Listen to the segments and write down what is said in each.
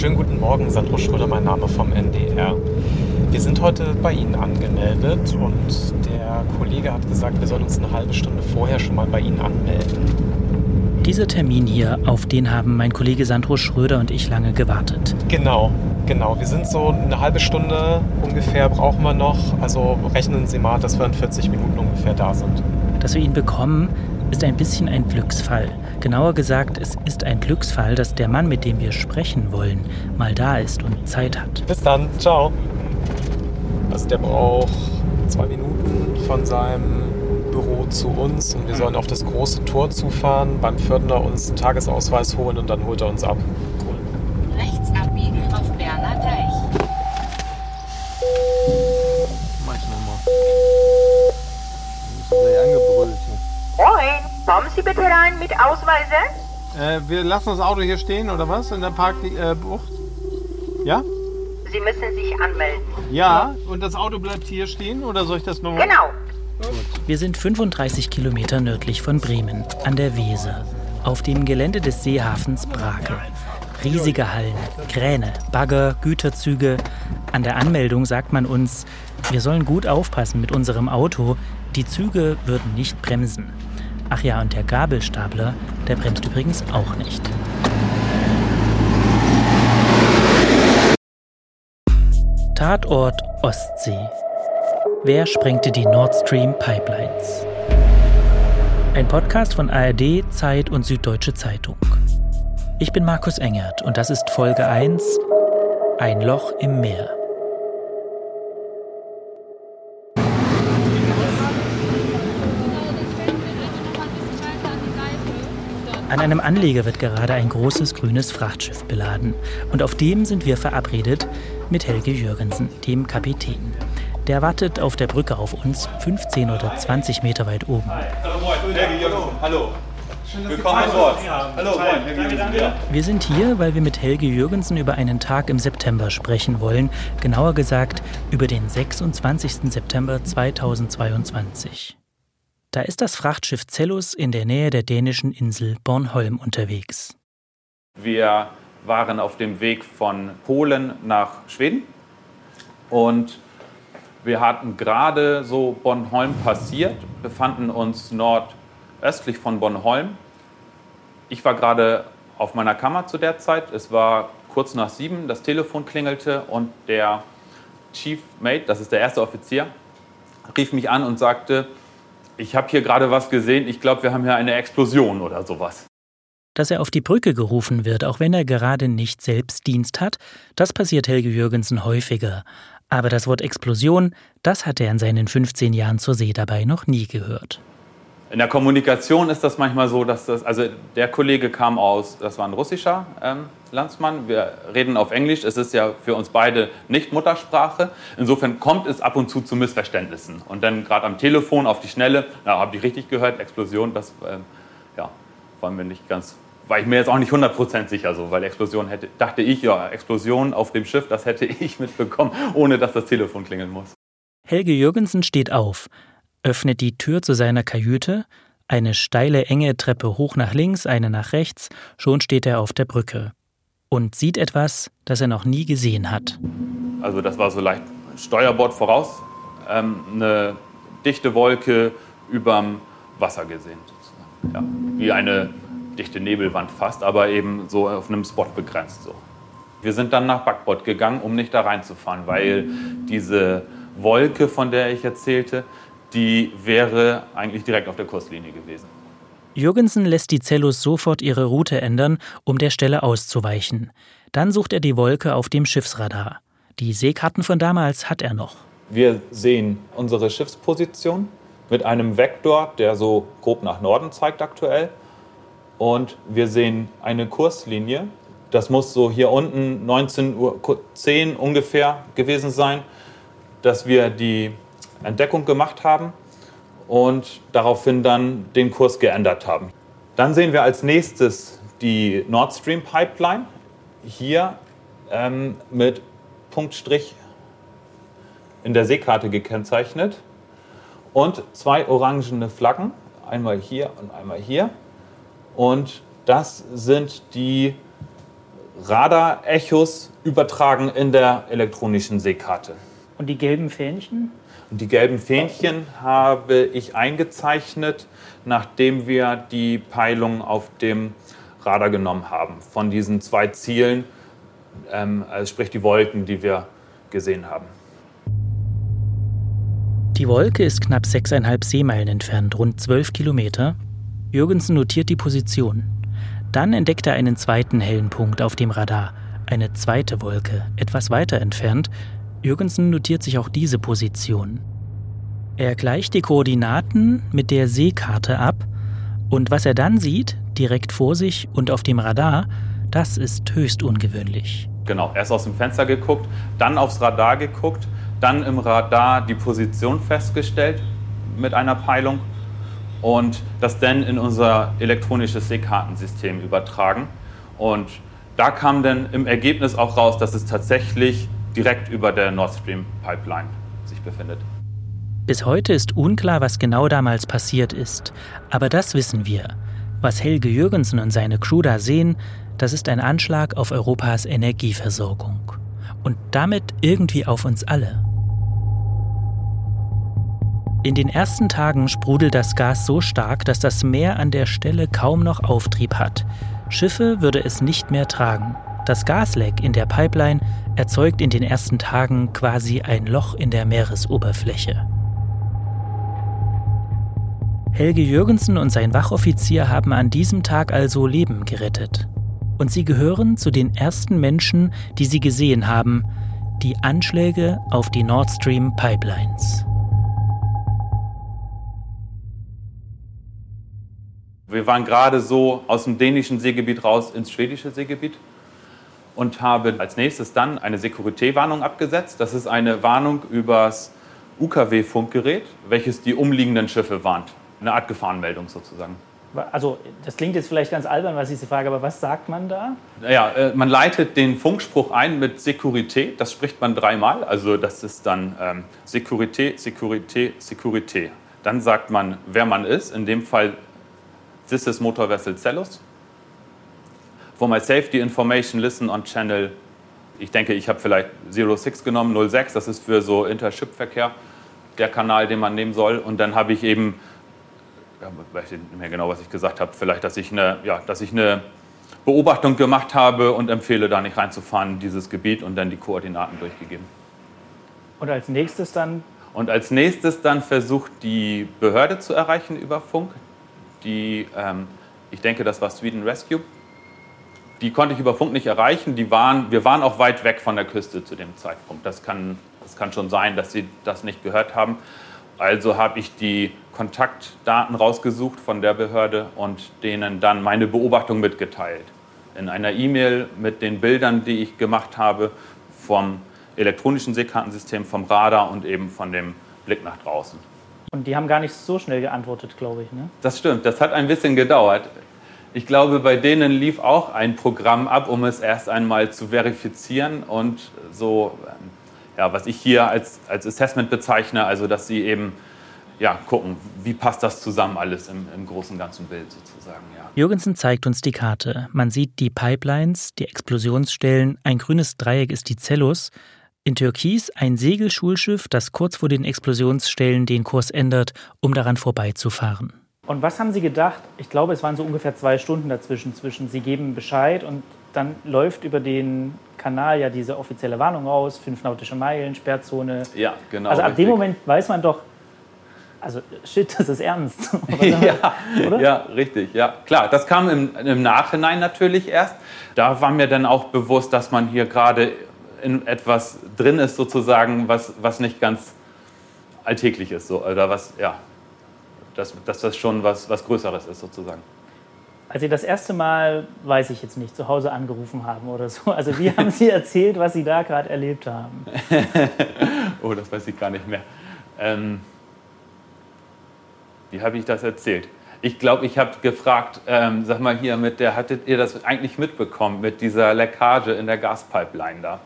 Schönen guten Morgen, Sandro Schröder, mein Name vom NDR. Wir sind heute bei Ihnen angemeldet und der Kollege hat gesagt, wir sollen uns eine halbe Stunde vorher schon mal bei Ihnen anmelden. Dieser Termin hier, auf den haben mein Kollege Sandro Schröder und ich lange gewartet. Genau, genau. Wir sind so eine halbe Stunde ungefähr brauchen wir noch. Also rechnen Sie mal, dass wir in 40 Minuten ungefähr da sind. Dass wir ihn bekommen, ist ein bisschen ein Glücksfall. Genauer gesagt, es ist ein Glücksfall, dass der Mann, mit dem wir sprechen wollen, mal da ist und Zeit hat. Bis dann, ciao. Also der braucht zwei Minuten von seinem Büro zu uns und wir sollen auf das große Tor zufahren, beim Pförtner uns einen Tagesausweis holen und dann holt er uns ab. Kommen Sie bitte rein mit Ausweise? Äh, wir lassen das Auto hier stehen oder was? In der Parkbucht? Äh, ja? Sie müssen sich anmelden. Ja. Und das Auto bleibt hier stehen oder soll ich das nochmal? Genau. Wir sind 35 Kilometer nördlich von Bremen, an der Weser, auf dem Gelände des Seehafens Brake. Riesige Hallen, Kräne, Bagger, Güterzüge. An der Anmeldung sagt man uns, wir sollen gut aufpassen mit unserem Auto, die Züge würden nicht bremsen. Ach ja, und der Gabelstapler, der bremst übrigens auch nicht. Tatort Ostsee. Wer sprengte die Nord Stream Pipelines? Ein Podcast von ARD, Zeit und Süddeutsche Zeitung. Ich bin Markus Engert und das ist Folge 1 Ein Loch im Meer. An einem Anleger wird gerade ein großes grünes Frachtschiff beladen. Und auf dem sind wir verabredet mit Helge Jürgensen, dem Kapitän. Der wartet auf der Brücke auf uns, 15 oder 20 Meter weit oben. Helge Jürgensen, hallo. Willkommen an Bord. Hallo, moin, Helge Jürgensen. Wir sind hier, weil wir mit Helge Jürgensen über einen Tag im September sprechen wollen. Genauer gesagt über den 26. September 2022. Da ist das Frachtschiff Cellus in der Nähe der dänischen Insel Bornholm unterwegs. Wir waren auf dem Weg von Polen nach Schweden und wir hatten gerade so Bornholm passiert, befanden uns nordöstlich von Bornholm. Ich war gerade auf meiner Kammer zu der Zeit. Es war kurz nach sieben, das Telefon klingelte und der Chief Mate, das ist der erste Offizier, rief mich an und sagte, ich habe hier gerade was gesehen, ich glaube, wir haben hier eine Explosion oder sowas. Dass er auf die Brücke gerufen wird, auch wenn er gerade nicht selbst Dienst hat, das passiert Helge Jürgensen häufiger. Aber das Wort Explosion, das hat er in seinen 15 Jahren zur See dabei noch nie gehört. In der Kommunikation ist das manchmal so, dass das, also der Kollege kam aus, das war ein russischer ähm, Landsmann, wir reden auf Englisch, es ist ja für uns beide nicht Muttersprache. Insofern kommt es ab und zu zu Missverständnissen. Und dann gerade am Telefon auf die Schnelle, ja, habe ich richtig gehört, Explosion, das ähm, ja, war mir nicht ganz, war ich mir jetzt auch nicht 100% sicher so, weil Explosion hätte, dachte ich, ja, Explosion auf dem Schiff, das hätte ich mitbekommen, ohne dass das Telefon klingeln muss. Helge Jürgensen steht auf, öffnet die Tür zu seiner Kajüte, eine steile, enge Treppe hoch nach links, eine nach rechts, schon steht er auf der Brücke und sieht etwas, das er noch nie gesehen hat. Also das war so leicht Steuerbord voraus, ähm, eine dichte Wolke überm Wasser gesehen. Ja, wie eine dichte Nebelwand fast, aber eben so auf einem Spot begrenzt. So. Wir sind dann nach Backbord gegangen, um nicht da reinzufahren, weil diese Wolke, von der ich erzählte, die wäre eigentlich direkt auf der Kurslinie gewesen. Jürgensen lässt die Cellus sofort ihre Route ändern, um der Stelle auszuweichen. Dann sucht er die Wolke auf dem Schiffsradar. Die Seekarten von damals hat er noch. Wir sehen unsere Schiffsposition mit einem Vektor, der so grob nach Norden zeigt aktuell. Und wir sehen eine Kurslinie. Das muss so hier unten 19.10 Uhr ungefähr gewesen sein, dass wir die Entdeckung gemacht haben und daraufhin dann den Kurs geändert haben. Dann sehen wir als nächstes die Nord Stream Pipeline, hier ähm, mit Punktstrich in der Seekarte gekennzeichnet und zwei orangene Flaggen, einmal hier und einmal hier. Und das sind die Radar-Echos übertragen in der elektronischen Seekarte. Und die gelben Fähnchen? Die gelben Fähnchen habe ich eingezeichnet, nachdem wir die Peilung auf dem Radar genommen haben. Von diesen zwei Zielen, ähm, also sprich die Wolken, die wir gesehen haben. Die Wolke ist knapp 6,5 Seemeilen entfernt, rund 12 Kilometer. Jürgensen notiert die Position. Dann entdeckt er einen zweiten hellen Punkt auf dem Radar, eine zweite Wolke, etwas weiter entfernt. Jürgensen notiert sich auch diese Position. Er gleicht die Koordinaten mit der Seekarte ab und was er dann sieht, direkt vor sich und auf dem Radar, das ist höchst ungewöhnlich. Genau, erst aus dem Fenster geguckt, dann aufs Radar geguckt, dann im Radar die Position festgestellt mit einer Peilung und das dann in unser elektronisches Seekartensystem übertragen. Und da kam dann im Ergebnis auch raus, dass es tatsächlich direkt über der Nord Stream Pipeline sich befindet. Bis heute ist unklar, was genau damals passiert ist. Aber das wissen wir. Was Helge Jürgensen und seine Crew da sehen, das ist ein Anschlag auf Europas Energieversorgung. Und damit irgendwie auf uns alle. In den ersten Tagen sprudelt das Gas so stark, dass das Meer an der Stelle kaum noch Auftrieb hat. Schiffe würde es nicht mehr tragen. Das Gasleck in der Pipeline erzeugt in den ersten Tagen quasi ein Loch in der Meeresoberfläche. Helge Jürgensen und sein Wachoffizier haben an diesem Tag also Leben gerettet. Und sie gehören zu den ersten Menschen, die sie gesehen haben, die Anschläge auf die Nord Stream Pipelines. Wir waren gerade so aus dem dänischen Seegebiet raus ins schwedische Seegebiet und habe als nächstes dann eine Security-Warnung abgesetzt. Das ist eine Warnung übers UKW-Funkgerät, welches die umliegenden Schiffe warnt. Eine Art Gefahrenmeldung sozusagen. Also, das klingt jetzt vielleicht ganz albern, was ich Sie frage, aber was sagt man da? Ja, äh, man leitet den Funkspruch ein mit Securité, das spricht man dreimal. Also, das ist dann ähm, Securité, Securité, Securité. Dann sagt man, wer man ist, in dem Fall This is motor vessel Cellus. For my safety information, listen on channel. Ich denke, ich habe vielleicht 06 genommen, 06, das ist für so Intership-Verkehr der Kanal, den man nehmen soll. Und dann habe ich eben, ja, weiß nicht mehr genau, was ich gesagt habe, vielleicht, dass ich eine, ja, dass ich eine Beobachtung gemacht habe und empfehle, da nicht reinzufahren in dieses Gebiet und dann die Koordinaten durchgegeben. Und als nächstes dann? Und als nächstes dann versucht die Behörde zu erreichen über Funk die, ähm, ich denke, das war Sweden Rescue. Die konnte ich über Funk nicht erreichen. Die waren, wir waren auch weit weg von der Küste zu dem Zeitpunkt. Das kann, das kann schon sein, dass sie das nicht gehört haben. Also habe ich die Kontaktdaten rausgesucht von der Behörde und denen dann meine Beobachtung mitgeteilt. In einer E-Mail mit den Bildern, die ich gemacht habe vom elektronischen Seekartensystem, vom Radar und eben von dem Blick nach draußen. Und die haben gar nicht so schnell geantwortet, glaube ich. Ne? Das stimmt, das hat ein bisschen gedauert. Ich glaube, bei denen lief auch ein Programm ab, um es erst einmal zu verifizieren und so, ähm, ja, was ich hier als, als Assessment bezeichne, also dass sie eben ja, gucken, wie passt das zusammen alles im, im großen ganzen Bild sozusagen. Ja. Jürgensen zeigt uns die Karte. Man sieht die Pipelines, die Explosionsstellen, ein grünes Dreieck ist die Cellus, in Türkis ein Segelschulschiff, das kurz vor den Explosionsstellen den Kurs ändert, um daran vorbeizufahren. Und was haben Sie gedacht? Ich glaube, es waren so ungefähr zwei Stunden dazwischen. Zwischen Sie geben Bescheid und dann läuft über den Kanal ja diese offizielle Warnung aus, fünf nautische Meilen, Sperrzone. Ja, genau. Also ab richtig. dem Moment weiß man doch, also shit, das ist ernst. ja, oder? ja, richtig, ja. Klar, das kam im, im Nachhinein natürlich erst. Da war mir dann auch bewusst, dass man hier gerade in etwas drin ist, sozusagen, was, was nicht ganz alltäglich ist. So, oder was, ja, dass, dass das schon was, was Größeres ist, sozusagen. Als Sie das erste Mal, weiß ich jetzt nicht, zu Hause angerufen haben oder so, also wie haben Sie erzählt, was Sie da gerade erlebt haben? oh, das weiß ich gar nicht mehr. Ähm, wie habe ich das erzählt? Ich glaube, ich habe gefragt, ähm, sag mal hier, mit der, hattet ihr das eigentlich mitbekommen, mit dieser Leckage in der Gaspipeline da?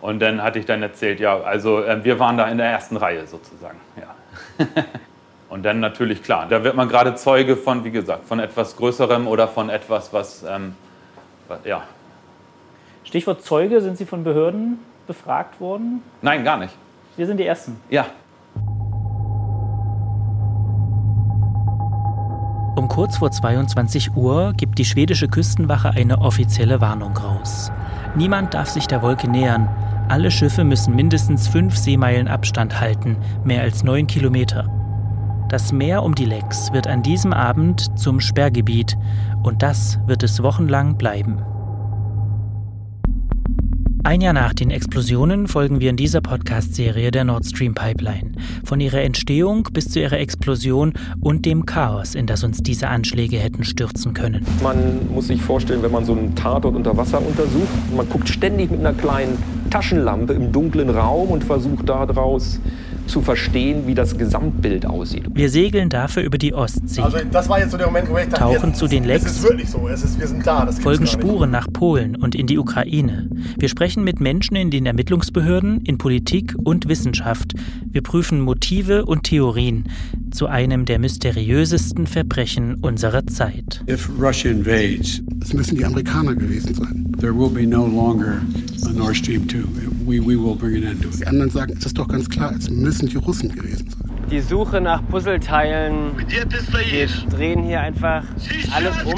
Und dann hatte ich dann erzählt, ja, also äh, wir waren da in der ersten Reihe sozusagen. Ja. Und dann natürlich klar, da wird man gerade Zeuge von, wie gesagt, von etwas Größerem oder von etwas, was, ähm, ja. Stichwort Zeuge, sind Sie von Behörden befragt worden? Nein, gar nicht. Wir sind die Ersten. Ja. Um kurz vor 22 Uhr gibt die schwedische Küstenwache eine offizielle Warnung raus. Niemand darf sich der Wolke nähern. Alle Schiffe müssen mindestens fünf Seemeilen Abstand halten, mehr als neun Kilometer. Das Meer um die Lecks wird an diesem Abend zum Sperrgebiet und das wird es wochenlang bleiben. Ein Jahr nach den Explosionen folgen wir in dieser Podcast-Serie der Nord Stream Pipeline. Von ihrer Entstehung bis zu ihrer Explosion und dem Chaos, in das uns diese Anschläge hätten stürzen können. Man muss sich vorstellen, wenn man so einen Tatort unter Wasser untersucht, man guckt ständig mit einer kleinen Taschenlampe im dunklen Raum und versucht daraus zu verstehen, wie das Gesamtbild aussieht. Wir segeln dafür über die Ostsee. Also das war jetzt so der Moment, wo ich dachte, tauchen jetzt, zu den Lecks, es ist wirklich so, es ist, wir sind da. Das folgen Spuren nach Polen und in die Ukraine. Wir sprechen mit Menschen in den Ermittlungsbehörden, in Politik und Wissenschaft. Wir prüfen Motive und Theorien zu einem der mysteriösesten Verbrechen unserer Zeit. If Russia invades, es müssen die Amerikaner gewesen sein. There will be no longer a Nord Stream 2. We, we will bring an end to it. Die anderen sagen, es ist doch ganz klar, es müssen die Russen gewesen sein. Die Suche nach Puzzleteilen. Wir drehen hier einfach alles um.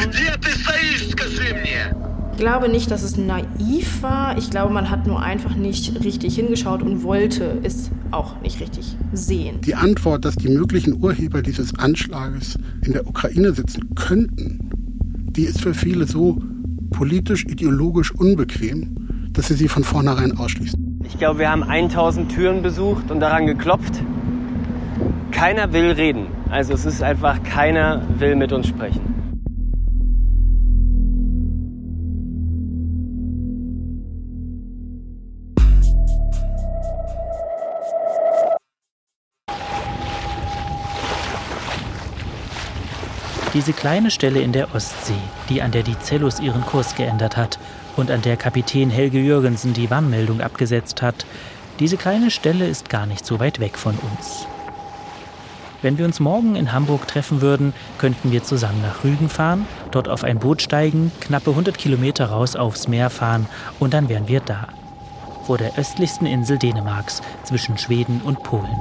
Ich glaube nicht, dass es naiv war. Ich glaube, man hat nur einfach nicht richtig hingeschaut und wollte es auch nicht richtig sehen. Die Antwort, dass die möglichen Urheber dieses Anschlages in der Ukraine sitzen könnten, die ist für viele so politisch, ideologisch unbequem, dass sie sie von vornherein ausschließen. Ich glaube, wir haben 1000 Türen besucht und daran geklopft. Keiner will reden. Also es ist einfach, keiner will mit uns sprechen. Diese kleine Stelle in der Ostsee, die an der die Cellus ihren Kurs geändert hat und an der Kapitän Helge Jürgensen die Warnmeldung abgesetzt hat, diese kleine Stelle ist gar nicht so weit weg von uns. Wenn wir uns morgen in Hamburg treffen würden, könnten wir zusammen nach Rügen fahren, dort auf ein Boot steigen, knappe 100 Kilometer raus aufs Meer fahren und dann wären wir da. Vor der östlichsten Insel Dänemarks zwischen Schweden und Polen.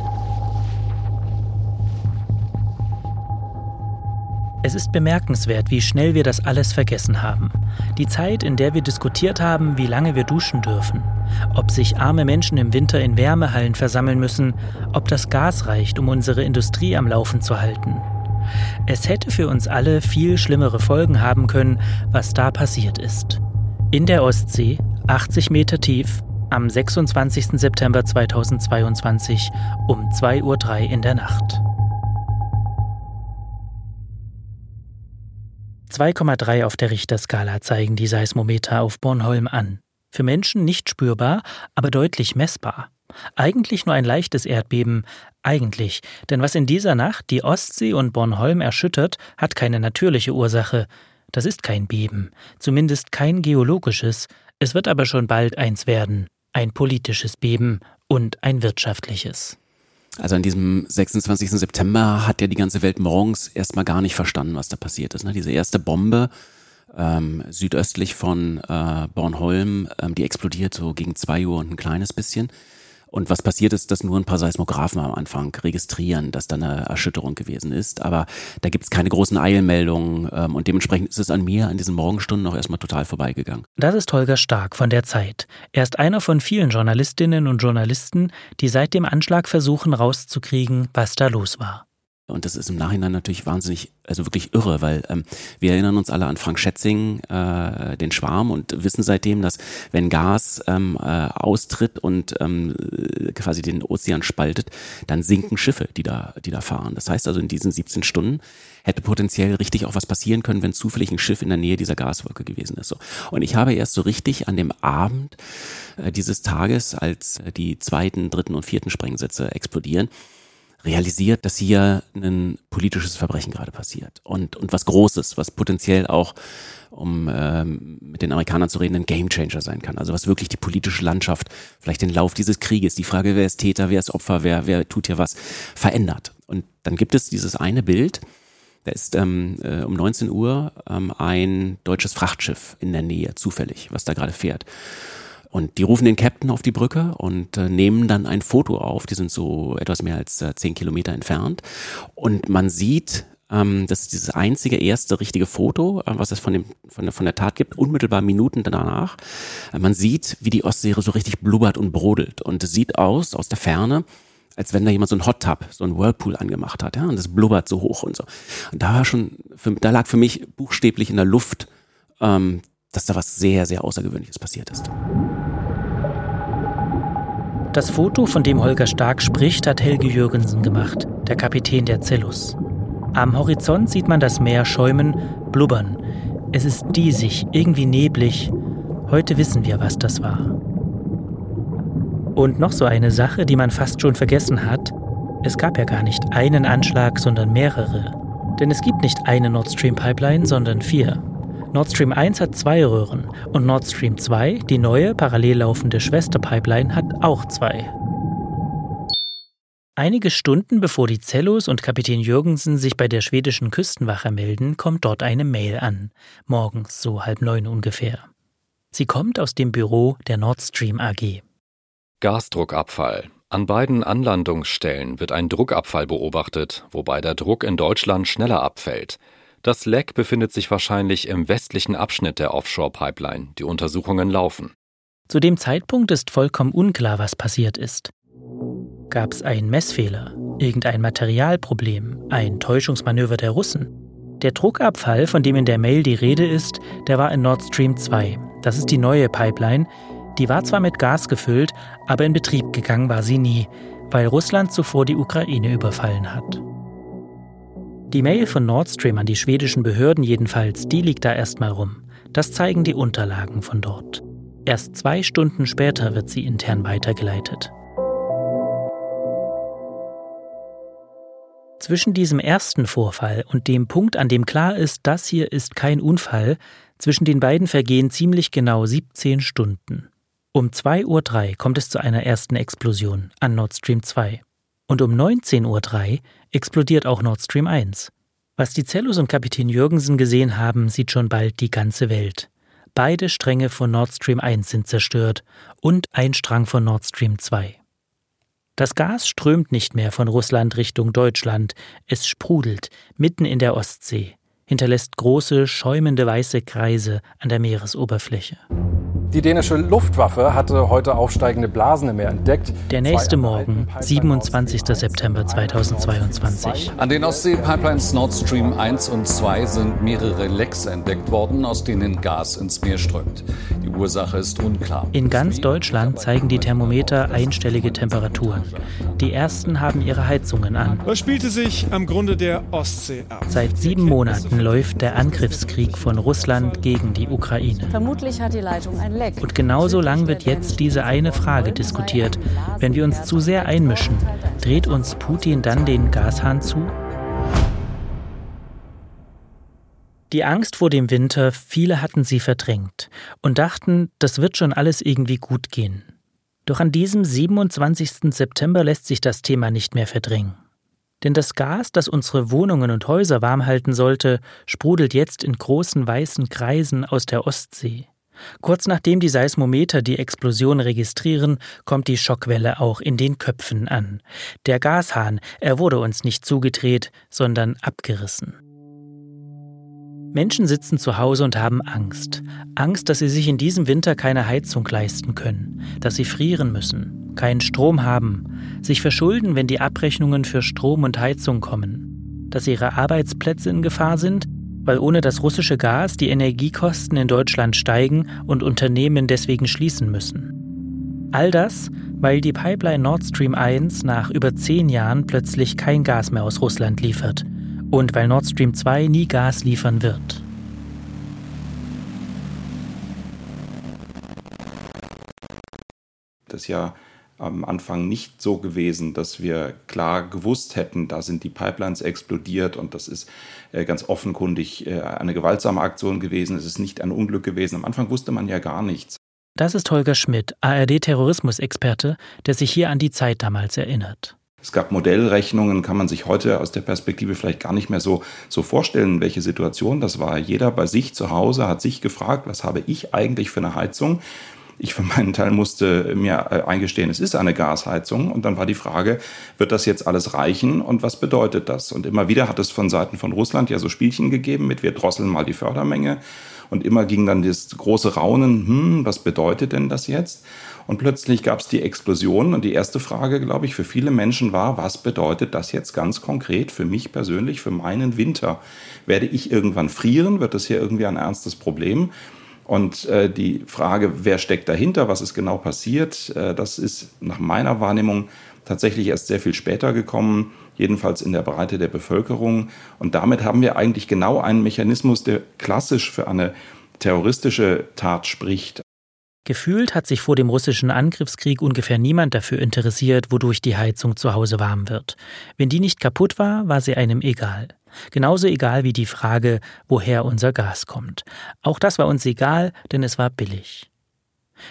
Es ist bemerkenswert, wie schnell wir das alles vergessen haben. Die Zeit, in der wir diskutiert haben, wie lange wir duschen dürfen, ob sich arme Menschen im Winter in Wärmehallen versammeln müssen, ob das Gas reicht, um unsere Industrie am Laufen zu halten. Es hätte für uns alle viel schlimmere Folgen haben können, was da passiert ist. In der Ostsee, 80 Meter tief, am 26. September 2022 um 2.03 Uhr in der Nacht. 2,3 auf der Richterskala zeigen die Seismometer auf Bornholm an. Für Menschen nicht spürbar, aber deutlich messbar. Eigentlich nur ein leichtes Erdbeben, eigentlich, denn was in dieser Nacht die Ostsee und Bornholm erschüttert, hat keine natürliche Ursache. Das ist kein Beben, zumindest kein geologisches, es wird aber schon bald eins werden, ein politisches Beben und ein wirtschaftliches. Also an diesem 26. September hat ja die ganze Welt morgens erstmal gar nicht verstanden, was da passiert ist. Ne? Diese erste Bombe ähm, südöstlich von äh, Bornholm, ähm, die explodiert so gegen zwei Uhr und ein kleines bisschen. Und was passiert ist, dass nur ein paar Seismographen am Anfang registrieren, dass da eine Erschütterung gewesen ist. Aber da gibt es keine großen Eilmeldungen ähm, und dementsprechend ist es an mir an diesen Morgenstunden auch erstmal total vorbeigegangen. Das ist Holger Stark von der Zeit. Er ist einer von vielen Journalistinnen und Journalisten, die seit dem Anschlag versuchen rauszukriegen, was da los war. Und das ist im Nachhinein natürlich wahnsinnig, also wirklich irre, weil ähm, wir erinnern uns alle an Frank Schätzing, äh, den Schwarm, und wissen seitdem, dass wenn Gas ähm, äh, austritt und ähm, quasi den Ozean spaltet, dann sinken Schiffe, die da, die da fahren. Das heißt also, in diesen 17 Stunden hätte potenziell richtig auch was passieren können, wenn zufällig ein Schiff in der Nähe dieser Gaswolke gewesen ist. So. Und ich habe erst so richtig an dem Abend äh, dieses Tages, als die zweiten, dritten und vierten Sprengsätze explodieren, realisiert, dass hier ein politisches Verbrechen gerade passiert und, und was Großes, was potenziell auch, um ähm, mit den Amerikanern zu reden, ein Gamechanger sein kann. Also was wirklich die politische Landschaft, vielleicht den Lauf dieses Krieges, die Frage, wer ist Täter, wer ist Opfer, wer, wer tut hier was, verändert. Und dann gibt es dieses eine Bild, Da ist ähm, äh, um 19 Uhr ähm, ein deutsches Frachtschiff in der Nähe, zufällig, was da gerade fährt. Und die rufen den Captain auf die Brücke und äh, nehmen dann ein Foto auf. Die sind so etwas mehr als äh, zehn Kilometer entfernt. Und man sieht, ähm, das ist dieses einzige erste richtige Foto, äh, was es von, dem, von, der, von der Tat gibt, unmittelbar Minuten danach. Äh, man sieht, wie die Ostsee so richtig blubbert und brodelt. Und es sieht aus, aus der Ferne, als wenn da jemand so ein Hot Tub, so ein Whirlpool angemacht hat, ja, und das blubbert so hoch und so. Und da war schon, für, da lag für mich buchstäblich in der Luft, ähm, dass da was sehr, sehr Außergewöhnliches passiert ist. Das Foto, von dem Holger Stark spricht, hat Helge Jürgensen gemacht, der Kapitän der Cellus. Am Horizont sieht man das Meer schäumen, blubbern. Es ist diesig, irgendwie neblig. Heute wissen wir, was das war. Und noch so eine Sache, die man fast schon vergessen hat. Es gab ja gar nicht einen Anschlag, sondern mehrere. Denn es gibt nicht eine Nord Stream Pipeline, sondern vier. Nord Stream 1 hat zwei Röhren und Nord Stream 2, die neue parallel laufende Schwesterpipeline, hat auch zwei. Einige Stunden bevor die Zellos und Kapitän Jürgensen sich bei der schwedischen Küstenwache melden, kommt dort eine Mail an. Morgens so halb neun ungefähr. Sie kommt aus dem Büro der Nord Stream AG. Gasdruckabfall. An beiden Anlandungsstellen wird ein Druckabfall beobachtet, wobei der Druck in Deutschland schneller abfällt. Das Leck befindet sich wahrscheinlich im westlichen Abschnitt der Offshore-Pipeline. Die Untersuchungen laufen. Zu dem Zeitpunkt ist vollkommen unklar, was passiert ist. Gab es einen Messfehler, irgendein Materialproblem, ein Täuschungsmanöver der Russen? Der Druckabfall, von dem in der Mail die Rede ist, der war in Nord Stream 2. Das ist die neue Pipeline. Die war zwar mit Gas gefüllt, aber in Betrieb gegangen war sie nie, weil Russland zuvor die Ukraine überfallen hat. Die Mail von Nord Stream an die schwedischen Behörden jedenfalls, die liegt da erstmal rum. Das zeigen die Unterlagen von dort. Erst zwei Stunden später wird sie intern weitergeleitet. Zwischen diesem ersten Vorfall und dem Punkt, an dem klar ist, das hier ist kein Unfall, zwischen den beiden vergehen ziemlich genau 17 Stunden. Um 2.03 Uhr kommt es zu einer ersten Explosion an Nord Stream 2. Und um 19.03 Uhr explodiert auch Nord Stream 1. Was die Zellus und Kapitän Jürgensen gesehen haben, sieht schon bald die ganze Welt. Beide Stränge von Nord Stream 1 sind zerstört und ein Strang von Nord Stream 2. Das Gas strömt nicht mehr von Russland Richtung Deutschland, es sprudelt mitten in der Ostsee, hinterlässt große, schäumende weiße Kreise an der Meeresoberfläche. Die dänische Luftwaffe hatte heute aufsteigende Blasen im Meer entdeckt. Der nächste Morgen, 27. September 2022. An den Ostsee-Pipelines Nord Stream 1 und 2 sind mehrere Lecks entdeckt worden, aus denen Gas ins Meer strömt. Die Ursache ist unklar. In ganz Deutschland zeigen die Thermometer einstellige Temperaturen. Die ersten haben ihre Heizungen an. Was spielte sich am Grunde der Ostsee ab? Seit sieben Monaten läuft der Angriffskrieg von Russland gegen die Ukraine. Vermutlich hat die Leitung ein Leck. Und genauso lang wird jetzt diese eine Frage diskutiert. Wenn wir uns zu sehr einmischen, dreht uns Putin dann den Gashahn zu? Die Angst vor dem Winter, viele hatten sie verdrängt und dachten, das wird schon alles irgendwie gut gehen. Doch an diesem 27. September lässt sich das Thema nicht mehr verdrängen. Denn das Gas, das unsere Wohnungen und Häuser warm halten sollte, sprudelt jetzt in großen weißen Kreisen aus der Ostsee. Kurz nachdem die Seismometer die Explosion registrieren, kommt die Schockwelle auch in den Köpfen an. Der Gashahn, er wurde uns nicht zugedreht, sondern abgerissen. Menschen sitzen zu Hause und haben Angst. Angst, dass sie sich in diesem Winter keine Heizung leisten können, dass sie frieren müssen, keinen Strom haben, sich verschulden, wenn die Abrechnungen für Strom und Heizung kommen, dass ihre Arbeitsplätze in Gefahr sind, weil ohne das russische Gas die Energiekosten in Deutschland steigen und Unternehmen deswegen schließen müssen. All das, weil die Pipeline Nord Stream 1 nach über zehn Jahren plötzlich kein Gas mehr aus Russland liefert und weil Nord Stream 2 nie Gas liefern wird. Das ist ja am Anfang nicht so gewesen, dass wir klar gewusst hätten, da sind die Pipelines explodiert und das ist äh, ganz offenkundig äh, eine gewaltsame Aktion gewesen. Es ist nicht ein Unglück gewesen. Am Anfang wusste man ja gar nichts. Das ist Holger Schmidt, ARD-Terrorismusexperte, der sich hier an die Zeit damals erinnert. Es gab Modellrechnungen, kann man sich heute aus der Perspektive vielleicht gar nicht mehr so, so vorstellen, welche Situation das war. Jeder bei sich zu Hause hat sich gefragt, was habe ich eigentlich für eine Heizung? Ich für meinen Teil musste mir äh, eingestehen, es ist eine Gasheizung. Und dann war die Frage, wird das jetzt alles reichen und was bedeutet das? Und immer wieder hat es von Seiten von Russland ja so Spielchen gegeben mit, wir drosseln mal die Fördermenge. Und immer ging dann das große Raunen, hm, was bedeutet denn das jetzt? Und plötzlich gab es die Explosion. Und die erste Frage, glaube ich, für viele Menschen war, was bedeutet das jetzt ganz konkret für mich persönlich, für meinen Winter? Werde ich irgendwann frieren? Wird das hier irgendwie ein ernstes Problem? Und äh, die Frage, wer steckt dahinter, was ist genau passiert, äh, das ist nach meiner Wahrnehmung tatsächlich erst sehr viel später gekommen, jedenfalls in der Breite der Bevölkerung. Und damit haben wir eigentlich genau einen Mechanismus, der klassisch für eine terroristische Tat spricht. Gefühlt hat sich vor dem russischen Angriffskrieg ungefähr niemand dafür interessiert, wodurch die Heizung zu Hause warm wird. Wenn die nicht kaputt war, war sie einem egal. Genauso egal wie die Frage, woher unser Gas kommt. Auch das war uns egal, denn es war billig.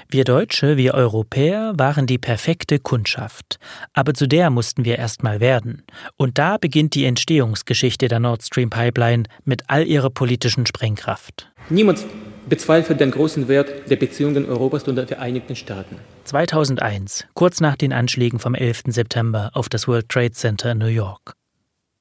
Wir Deutsche, wir Europäer waren die perfekte Kundschaft. Aber zu der mussten wir erst mal werden. Und da beginnt die Entstehungsgeschichte der Nord Stream Pipeline mit all ihrer politischen Sprengkraft. Niemand bezweifelt den großen Wert der Beziehungen Europas und der Vereinigten Staaten. 2001, kurz nach den Anschlägen vom 11. September auf das World Trade Center in New York.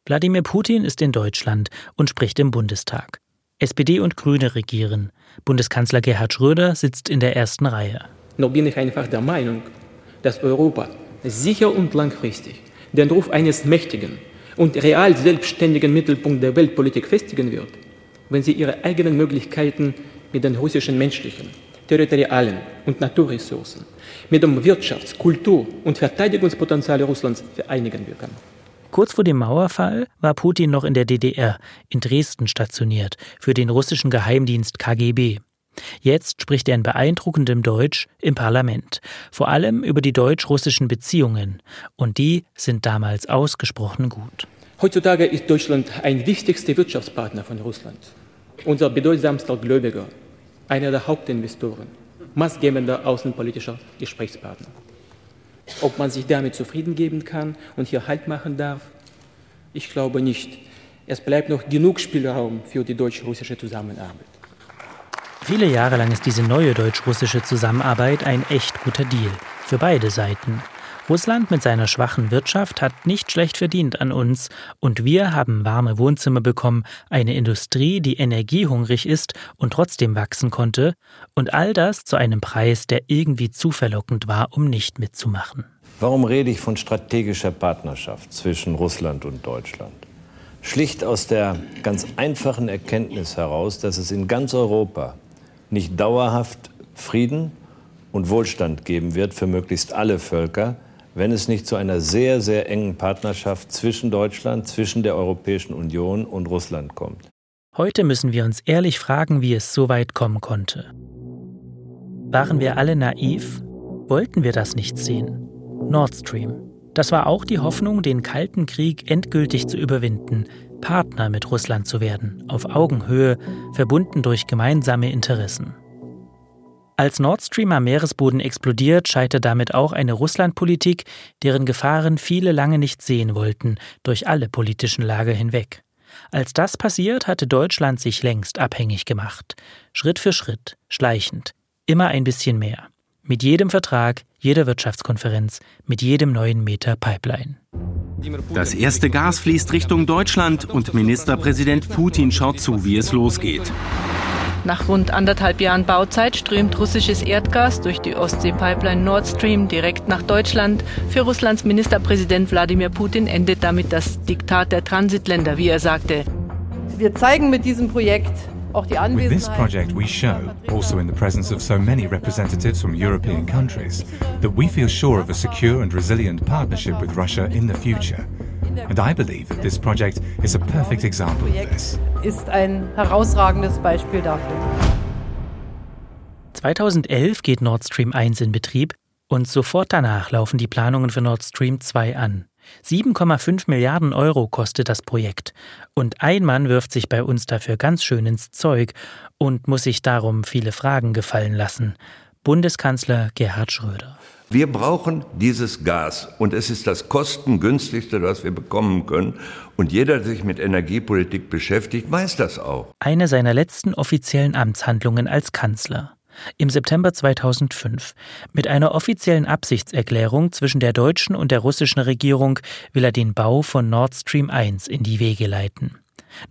Wladimir Putin ist in Deutschland und spricht im Bundestag. SPD und Grüne regieren. Bundeskanzler Gerhard Schröder sitzt in der ersten Reihe. Noch bin ich einfach der Meinung, dass Europa sicher und langfristig den Ruf eines mächtigen und real selbstständigen Mittelpunkt der Weltpolitik festigen wird, wenn sie ihre eigenen Möglichkeiten mit den russischen menschlichen, territorialen und Naturressourcen, mit dem Wirtschafts-, Kultur- und Verteidigungspotenzial Russlands vereinigen wird. Kurz vor dem Mauerfall war Putin noch in der DDR, in Dresden stationiert, für den russischen Geheimdienst KGB. Jetzt spricht er in beeindruckendem Deutsch im Parlament, vor allem über die deutsch-russischen Beziehungen, und die sind damals ausgesprochen gut. Heutzutage ist Deutschland ein wichtigster Wirtschaftspartner von Russland, unser bedeutsamster Gläubiger, einer der Hauptinvestoren, maßgebender außenpolitischer Gesprächspartner. Ob man sich damit zufrieden geben kann und hier Halt machen darf, ich glaube nicht. Es bleibt noch genug Spielraum für die deutsch-russische Zusammenarbeit. Viele Jahre lang ist diese neue deutsch-russische Zusammenarbeit ein echt guter Deal für beide Seiten. Russland mit seiner schwachen Wirtschaft hat nicht schlecht verdient an uns und wir haben warme Wohnzimmer bekommen, eine Industrie, die energiehungrig ist und trotzdem wachsen konnte und all das zu einem Preis, der irgendwie zu verlockend war, um nicht mitzumachen. Warum rede ich von strategischer Partnerschaft zwischen Russland und Deutschland? Schlicht aus der ganz einfachen Erkenntnis heraus, dass es in ganz Europa nicht dauerhaft Frieden und Wohlstand geben wird für möglichst alle Völker, wenn es nicht zu einer sehr, sehr engen Partnerschaft zwischen Deutschland, zwischen der Europäischen Union und Russland kommt. Heute müssen wir uns ehrlich fragen, wie es so weit kommen konnte. Waren wir alle naiv? Wollten wir das nicht sehen? Nord Stream. Das war auch die Hoffnung, den Kalten Krieg endgültig zu überwinden, Partner mit Russland zu werden, auf Augenhöhe, verbunden durch gemeinsame Interessen. Als Nord Stream am Meeresboden explodiert, scheitert damit auch eine Russlandpolitik, deren Gefahren viele lange nicht sehen wollten, durch alle politischen Lager hinweg. Als das passiert, hatte Deutschland sich längst abhängig gemacht. Schritt für Schritt, schleichend, immer ein bisschen mehr. Mit jedem Vertrag, jeder Wirtschaftskonferenz, mit jedem neuen Meter Pipeline. Das erste Gas fließt Richtung Deutschland und Ministerpräsident Putin schaut zu, wie es losgeht. Nach rund anderthalb Jahren Bauzeit strömt russisches Erdgas durch die Ostsee-Pipeline Nord Stream direkt nach Deutschland. Für Russlands Ministerpräsident Wladimir Putin endet damit das Diktat der Transitländer, wie er sagte. Wir zeigen mit diesem Projekt With this project, we show, also in the presence of so many representatives from European countries, that we feel sure of a secure and resilient partnership with Russia in the future. And I believe that this project is a perfect example of this. Ist ein herausragendes Beispiel dafür. 2011 geht Nord Stream 1 in Betrieb und sofort danach laufen die Planungen für Nord Stream 2 an. 7,5 Milliarden Euro kostet das Projekt. Und ein Mann wirft sich bei uns dafür ganz schön ins Zeug und muss sich darum viele Fragen gefallen lassen. Bundeskanzler Gerhard Schröder. Wir brauchen dieses Gas und es ist das kostengünstigste, was wir bekommen können. Und jeder, der sich mit Energiepolitik beschäftigt, weiß das auch. Eine seiner letzten offiziellen Amtshandlungen als Kanzler. Im September 2005. Mit einer offiziellen Absichtserklärung zwischen der deutschen und der russischen Regierung will er den Bau von Nord Stream 1 in die Wege leiten.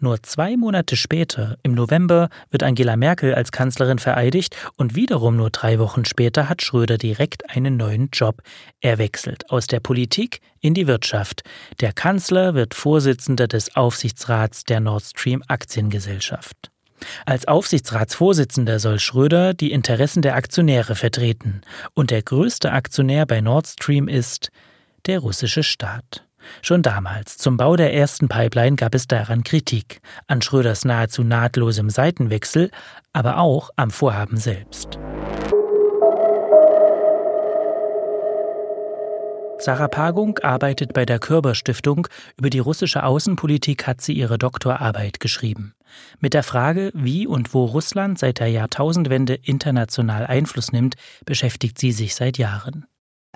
Nur zwei Monate später, im November, wird Angela Merkel als Kanzlerin vereidigt und wiederum nur drei Wochen später hat Schröder direkt einen neuen Job. Er wechselt aus der Politik in die Wirtschaft. Der Kanzler wird Vorsitzender des Aufsichtsrats der Nord Stream Aktiengesellschaft. Als Aufsichtsratsvorsitzender soll Schröder die Interessen der Aktionäre vertreten. Und der größte Aktionär bei Nord Stream ist der russische Staat. Schon damals, zum Bau der ersten Pipeline, gab es daran Kritik, an Schröders nahezu nahtlosem Seitenwechsel, aber auch am Vorhaben selbst. Sarah Pagung arbeitet bei der Körber Stiftung. Über die russische Außenpolitik hat sie ihre Doktorarbeit geschrieben. Mit der Frage, wie und wo Russland seit der Jahrtausendwende international Einfluss nimmt, beschäftigt sie sich seit Jahren.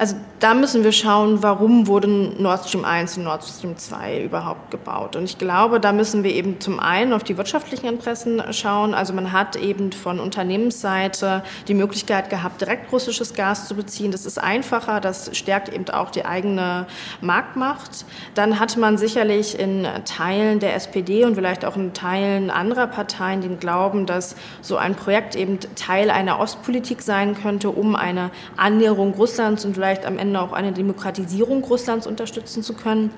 Also da müssen wir schauen, warum wurden Nord Stream 1 und Nord Stream 2 überhaupt gebaut. Und ich glaube, da müssen wir eben zum einen auf die wirtschaftlichen Interessen schauen. Also man hat eben von Unternehmensseite die Möglichkeit gehabt, direkt russisches Gas zu beziehen. Das ist einfacher, das stärkt eben auch die eigene Marktmacht. Dann hat man sicherlich in Teilen der SPD und vielleicht auch in Teilen anderer Parteien den Glauben, dass so ein Projekt eben Teil einer Ostpolitik sein könnte, um eine Annäherung Russlands und vielleicht vielleicht am Ende auch eine Demokratisierung Russlands unterstützen zu können.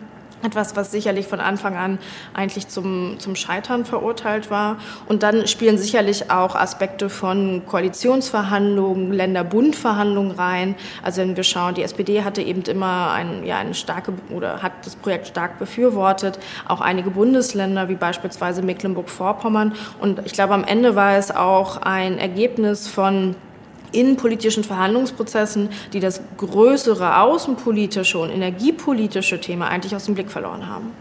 Etwas, was sicherlich von Anfang an eigentlich zum, zum Scheitern verurteilt war. Und dann spielen sicherlich auch Aspekte von Koalitionsverhandlungen, Länderbundverhandlungen rein. Also wenn wir schauen, die SPD hatte eben immer ein, ja, eine starke oder hat das Projekt stark befürwortet. Auch einige Bundesländer wie beispielsweise Mecklenburg-Vorpommern. Und ich glaube, am Ende war es auch ein Ergebnis von innenpolitischen Verhandlungsprozessen, die das größere außenpolitische und energiepolitische Thema eigentlich aus dem Blick verloren haben.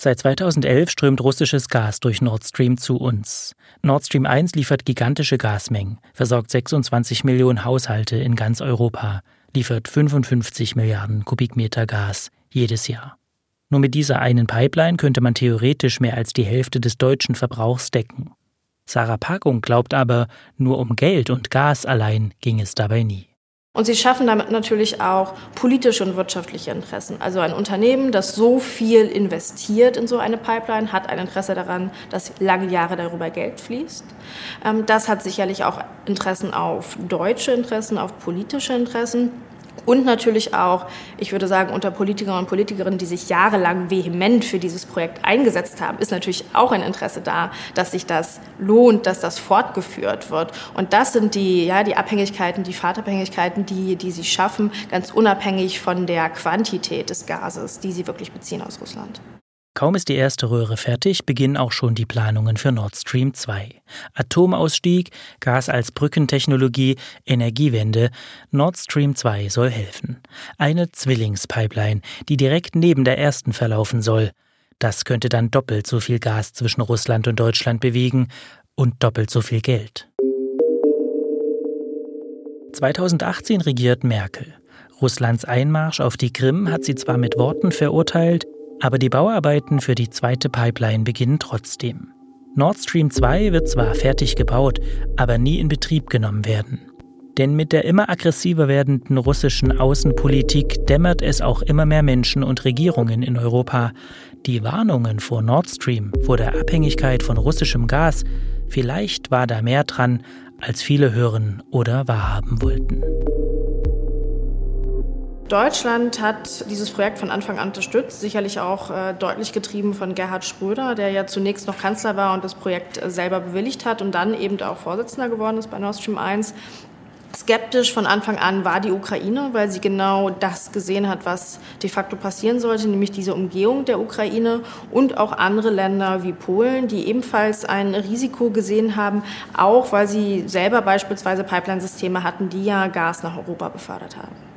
Seit 2011 strömt russisches Gas durch Nord Stream zu uns. Nord Stream 1 liefert gigantische Gasmengen, versorgt 26 Millionen Haushalte in ganz Europa, liefert 55 Milliarden Kubikmeter Gas jedes Jahr. Nur mit dieser einen Pipeline könnte man theoretisch mehr als die Hälfte des deutschen Verbrauchs decken. Sarah Packung glaubt aber, nur um Geld und Gas allein ging es dabei nie. Und sie schaffen damit natürlich auch politische und wirtschaftliche Interessen. Also ein Unternehmen, das so viel investiert in so eine Pipeline, hat ein Interesse daran, dass lange Jahre darüber Geld fließt. Ähm, das hat sicherlich auch Interessen auf deutsche Interessen, auf politische Interessen. Und natürlich auch, ich würde sagen, unter Politikern und Politikerinnen, die sich jahrelang vehement für dieses Projekt eingesetzt haben, ist natürlich auch ein Interesse da, dass sich das lohnt, dass das fortgeführt wird. Und das sind die, ja, die Abhängigkeiten, die Fahrtabhängigkeiten, die, die sie schaffen, ganz unabhängig von der Quantität des Gases, die sie wirklich beziehen aus Russland. Kaum ist die erste Röhre fertig, beginnen auch schon die Planungen für Nord Stream 2. Atomausstieg, Gas als Brückentechnologie, Energiewende. Nord Stream 2 soll helfen. Eine Zwillingspipeline, die direkt neben der ersten verlaufen soll. Das könnte dann doppelt so viel Gas zwischen Russland und Deutschland bewegen und doppelt so viel Geld. 2018 regiert Merkel. Russlands Einmarsch auf die Krim hat sie zwar mit Worten verurteilt, aber die Bauarbeiten für die zweite Pipeline beginnen trotzdem. Nord Stream 2 wird zwar fertig gebaut, aber nie in Betrieb genommen werden. Denn mit der immer aggressiver werdenden russischen Außenpolitik dämmert es auch immer mehr Menschen und Regierungen in Europa. Die Warnungen vor Nord Stream, vor der Abhängigkeit von russischem Gas, vielleicht war da mehr dran, als viele hören oder wahrhaben wollten. Deutschland hat dieses Projekt von Anfang an unterstützt, sicherlich auch äh, deutlich getrieben von Gerhard Schröder, der ja zunächst noch Kanzler war und das Projekt äh, selber bewilligt hat und dann eben auch Vorsitzender geworden ist bei Nord Stream 1. Skeptisch von Anfang an war die Ukraine, weil sie genau das gesehen hat, was de facto passieren sollte, nämlich diese Umgehung der Ukraine und auch andere Länder wie Polen, die ebenfalls ein Risiko gesehen haben, auch weil sie selber beispielsweise Pipeline-Systeme hatten, die ja Gas nach Europa befördert haben.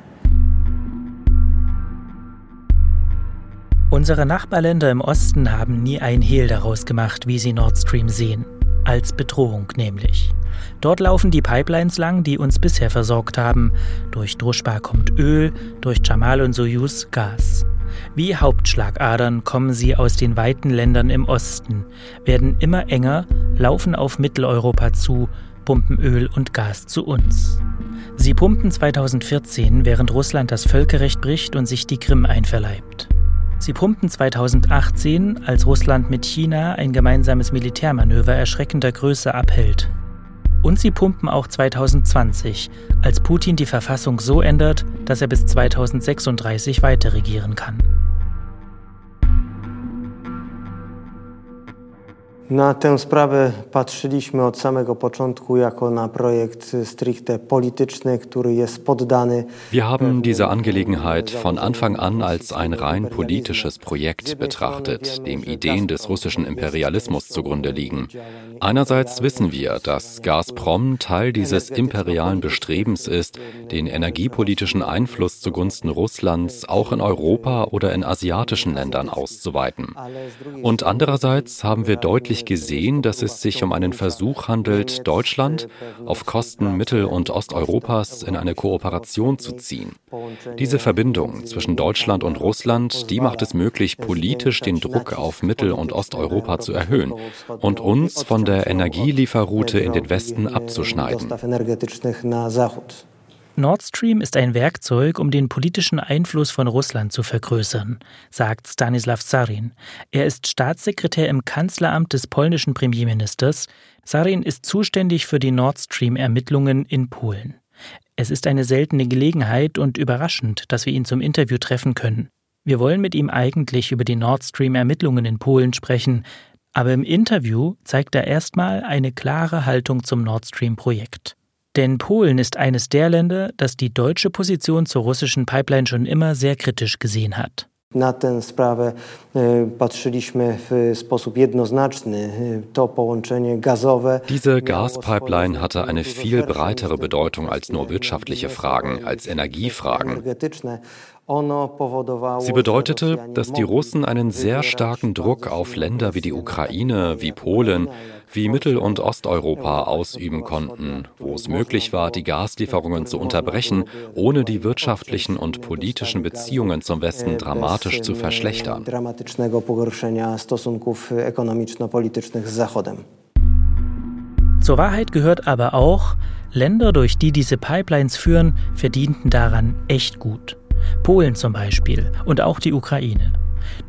Unsere Nachbarländer im Osten haben nie ein Hehl daraus gemacht, wie sie Nord Stream sehen. als Bedrohung nämlich. Dort laufen die Pipelines lang, die uns bisher versorgt haben. Durch Druschba kommt Öl, durch Jamal und Soyuz Gas. Wie Hauptschlagadern kommen sie aus den weiten Ländern im Osten, werden immer enger, laufen auf Mitteleuropa zu, pumpen Öl und Gas zu uns. Sie pumpen 2014, während Russland das Völkerrecht bricht und sich die Krim einverleibt. Sie pumpten 2018, als Russland mit China ein gemeinsames Militärmanöver erschreckender Größe abhält. Und sie pumpen auch 2020, als Putin die Verfassung so ändert, dass er bis 2036 weiter regieren kann. Na tę sprawę patrzyliśmy od samego początku jako na projekt stricte polityczny, który jest poddany. Wir haben diese Angelegenheit von Anfang an als ein rein politisches Projekt betrachtet, dem Ideen des russischen Imperialismus zugrunde liegen. Einerseits wissen wir, dass Gazprom Teil dieses imperialen Bestrebens ist, den energiepolitischen Einfluss zugunsten Russlands auch in Europa oder in asiatischen Ländern auszuweiten. Und andererseits haben wir deutlich deutlich gesehen, dass es sich um einen Versuch handelt, Deutschland auf Kosten Mittel- und Osteuropas in eine Kooperation zu ziehen. Diese Verbindung zwischen Deutschland und Russland, die macht es möglich, politisch den Druck auf Mittel- und Osteuropa zu erhöhen und uns von der Energielieferroute in den Westen abzuschneiden. Nord Stream ist ein Werkzeug, um den politischen Einfluss von Russland zu vergrößern, sagt Stanislav Sarin. Er ist Staatssekretär im Kanzleramt des polnischen Premierministers. Sarin ist zuständig für die Nord Stream-Ermittlungen in Polen. Es ist eine seltene Gelegenheit und überraschend, dass wir ihn zum Interview treffen können. Wir wollen mit ihm eigentlich über die Nord Stream-Ermittlungen in Polen sprechen, aber im Interview zeigt er erstmal eine klare Haltung zum Nord Stream-Projekt. Denn Polen ist eines der Länder, das die deutsche Position zur russischen Pipeline schon immer sehr kritisch gesehen hat. Na tę sprawę e, patrzyliśmy w sposób jednoznaczny. E, to połączenie gazowe. Diese Gaspipeline hatte eine viel breitere Bedeutung als nur wirtschaftliche Fragen, als Energiefragen. Sie bedeutete, dass die Russen einen sehr starken Druck auf Länder wie die Ukraine, wie Polen, wie Mittel- und Osteuropa ausüben konnten, wo es möglich war, die Gaslieferungen zu unterbrechen, ohne die wirtschaftlichen und politischen Beziehungen zum Westen dramatisch zu verschlechtern. Zur Wahrheit gehört aber auch, Länder, durch die diese Pipelines führen, verdienten daran echt gut. Polen zum Beispiel und auch die Ukraine.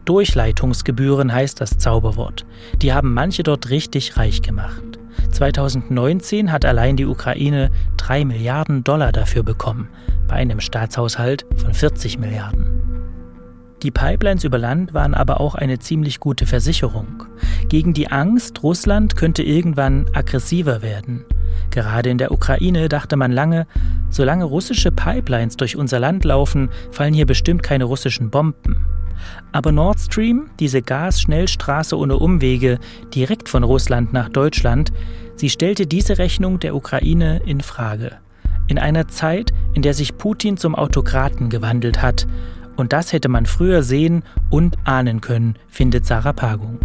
Durchleitungsgebühren heißt das Zauberwort. Die haben manche dort richtig reich gemacht. 2019 hat allein die Ukraine 3 Milliarden Dollar dafür bekommen, bei einem Staatshaushalt von 40 Milliarden. Die Pipelines über Land waren aber auch eine ziemlich gute Versicherung gegen die Angst, Russland könnte irgendwann aggressiver werden. Gerade in der Ukraine dachte man lange, solange russische Pipelines durch unser Land laufen, fallen hier bestimmt keine russischen Bomben. Aber Nord Stream, diese Gasschnellstraße ohne Umwege, direkt von Russland nach Deutschland, sie stellte diese Rechnung der Ukraine in Frage. In einer Zeit, in der sich Putin zum Autokraten gewandelt hat. Und das hätte man früher sehen und ahnen können, findet Sarah Pagung.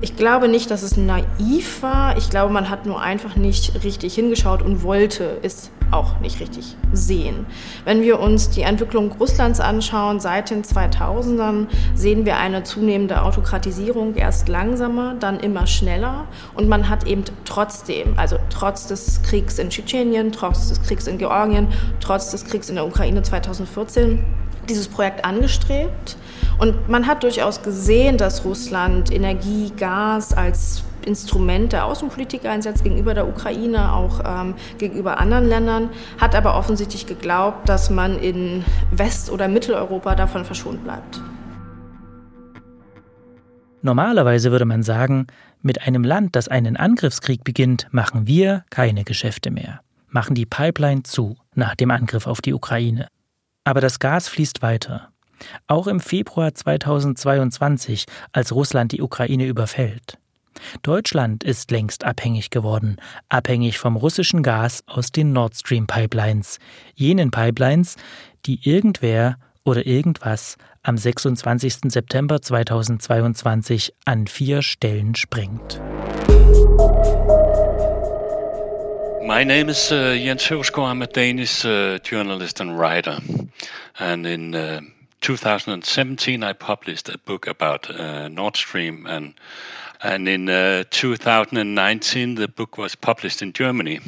Ich glaube nicht, dass es naiv war. Ich glaube, man hat nur einfach nicht richtig hingeschaut und wollte es auch nicht richtig sehen. Wenn wir uns die Entwicklung Russlands anschauen, seit den 2000ern sehen wir eine zunehmende Autokratisierung, erst langsamer, dann immer schneller. Und man hat eben trotzdem, also trotz des Kriegs in Tschetschenien, trotz des Kriegs in Georgien, trotz des Kriegs in der Ukraine 2014, dieses Projekt angestrebt. Und man hat durchaus gesehen, dass Russland Energie, Gas als Instrument der Außenpolitik einsetzt gegenüber der Ukraine, auch ähm, gegenüber anderen Ländern, hat aber offensichtlich geglaubt, dass man in West- oder Mitteleuropa davon verschont bleibt. Normalerweise würde man sagen, mit einem Land, das einen Angriffskrieg beginnt, machen wir keine Geschäfte mehr, machen die Pipeline zu nach dem Angriff auf die Ukraine. Aber das Gas fließt weiter. Auch im Februar 2022, als Russland die Ukraine überfällt. Deutschland ist längst abhängig geworden, abhängig vom russischen Gas aus den Nord Stream Pipelines, jenen Pipelines, die irgendwer oder irgendwas am 26. September 2022 an vier Stellen sprengt. My name is uh, Jens Høvsgaard. I'm a Danish uh, journalist and writer. And in uh, 2017, I published a book about uh, Nord Stream. And, and in uh, 2019, the book was published in Germany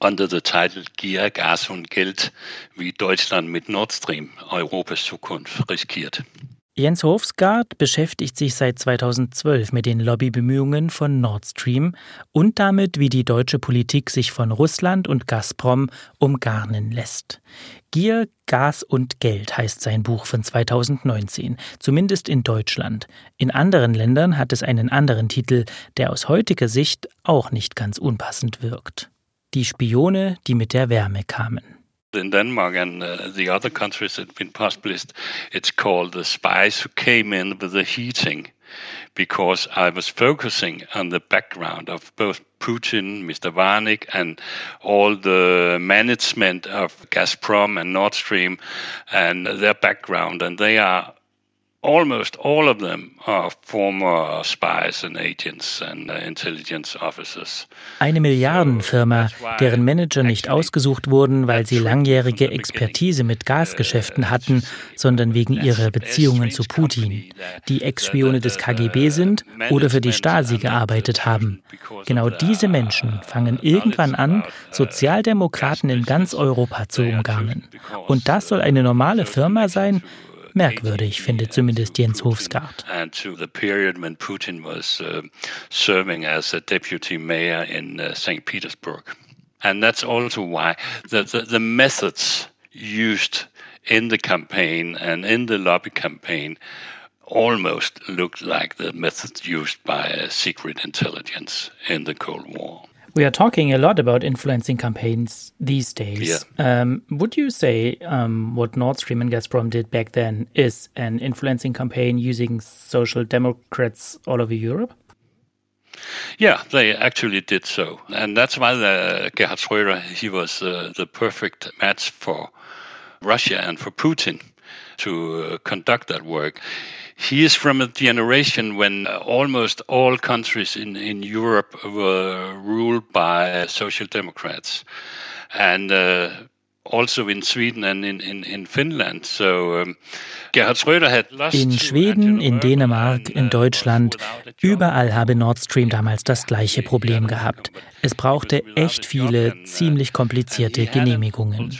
under the title Gier, Gas und Geld, wie Deutschland mit Nord Stream Europas Zukunft riskiert. Jens Hofsgaard beschäftigt sich seit 2012 mit den Lobbybemühungen von Nord Stream und damit, wie die deutsche Politik sich von Russland und Gazprom umgarnen lässt. Gier, Gas und Geld heißt sein Buch von 2019, zumindest in Deutschland. In anderen Ländern hat es einen anderen Titel, der aus heutiger Sicht auch nicht ganz unpassend wirkt. Die Spione, die mit der Wärme kamen. In Denmark and uh, the other countries that have been published, it's called The Spies Who Came In with the Heating, because I was focusing on the background of both Putin, Mr. Varnik, and all the management of Gazprom and Nord Stream and their background. And they are almost all of them are former spies and agents and uh, intelligence officers. Eine Milliardenfirma, deren Manager nicht ausgesucht wurden, weil sie langjährige Expertise mit Gasgeschäften hatten, sondern wegen ihrer Beziehungen zu Putin, die Ex-Spione des KGB sind oder für die Stasi gearbeitet haben. Genau diese Menschen fangen irgendwann an, Sozialdemokraten in ganz Europa zu umgarnen. Und das soll eine normale Firma sein, Merkwürdig, findet zumindest Jens Hofsgaard. Uh, uh. And that's also why the, the, the methods used in the campaign and in the lobby campaign almost looked like the methods used by uh, secret intelligence in the Cold War. We are talking a lot about influencing campaigns these days. Yeah. Um, would you say um, what Nord Stream and Gazprom did back then is an influencing campaign using social democrats all over Europe? Yeah, they actually did so, and that's why the Gerhard Schröder he was uh, the perfect match for Russia and for Putin to uh, conduct that work. He is from a generation when almost all countries in, in Europe were ruled by social democrats. And uh, in and in, Schweden, in Dänemark, in Deutschland, überall habe Nord Stream damals das gleiche Problem gehabt. Es brauchte echt viele, ziemlich komplizierte Genehmigungen.